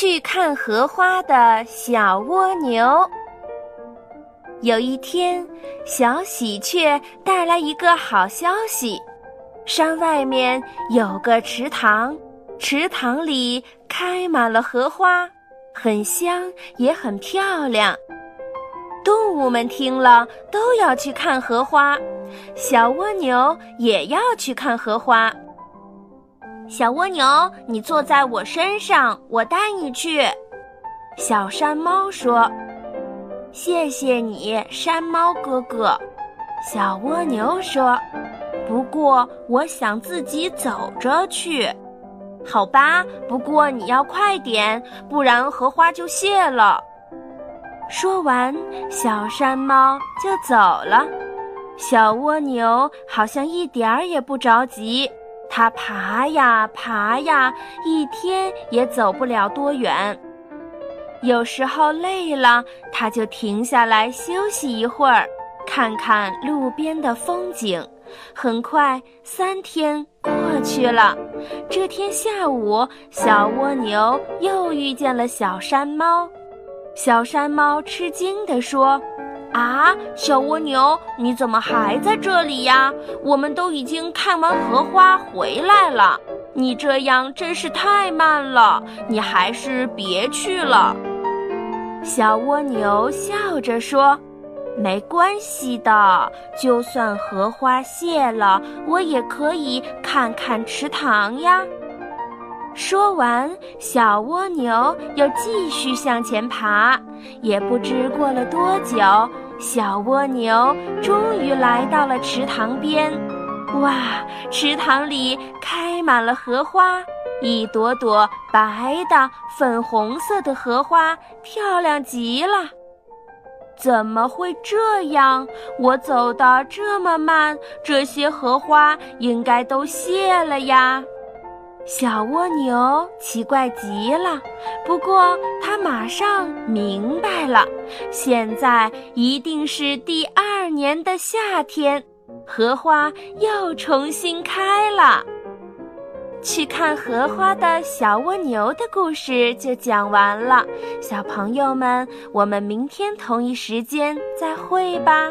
去看荷花的小蜗牛。有一天，小喜鹊带来一个好消息：山外面有个池塘，池塘里开满了荷花，很香也很漂亮。动物们听了都要去看荷花，小蜗牛也要去看荷花。小蜗牛，你坐在我身上，我带你去。小山猫说：“谢谢你，山猫哥哥。”小蜗牛说：“不过我想自己走着去。”好吧，不过你要快点，不然荷花就谢了。说完，小山猫就走了。小蜗牛好像一点儿也不着急。它爬呀爬呀，一天也走不了多远。有时候累了，它就停下来休息一会儿，看看路边的风景。很快，三天过去了。这天下午，小蜗牛又遇见了小山猫。小山猫吃惊地说。啊，小蜗牛，你怎么还在这里呀？我们都已经看完荷花回来了，你这样真是太慢了，你还是别去了。小蜗牛笑着说：“没关系的，就算荷花谢了，我也可以看看池塘呀。”说完，小蜗牛又继续向前爬。也不知过了多久，小蜗牛终于来到了池塘边。哇，池塘里开满了荷花，一朵朵白的、粉红色的荷花，漂亮极了。怎么会这样？我走的这么慢，这些荷花应该都谢了呀。小蜗牛奇怪极了，不过它马上明白了，现在一定是第二年的夏天，荷花又重新开了。去看荷花的小蜗牛的故事就讲完了，小朋友们，我们明天同一时间再会吧。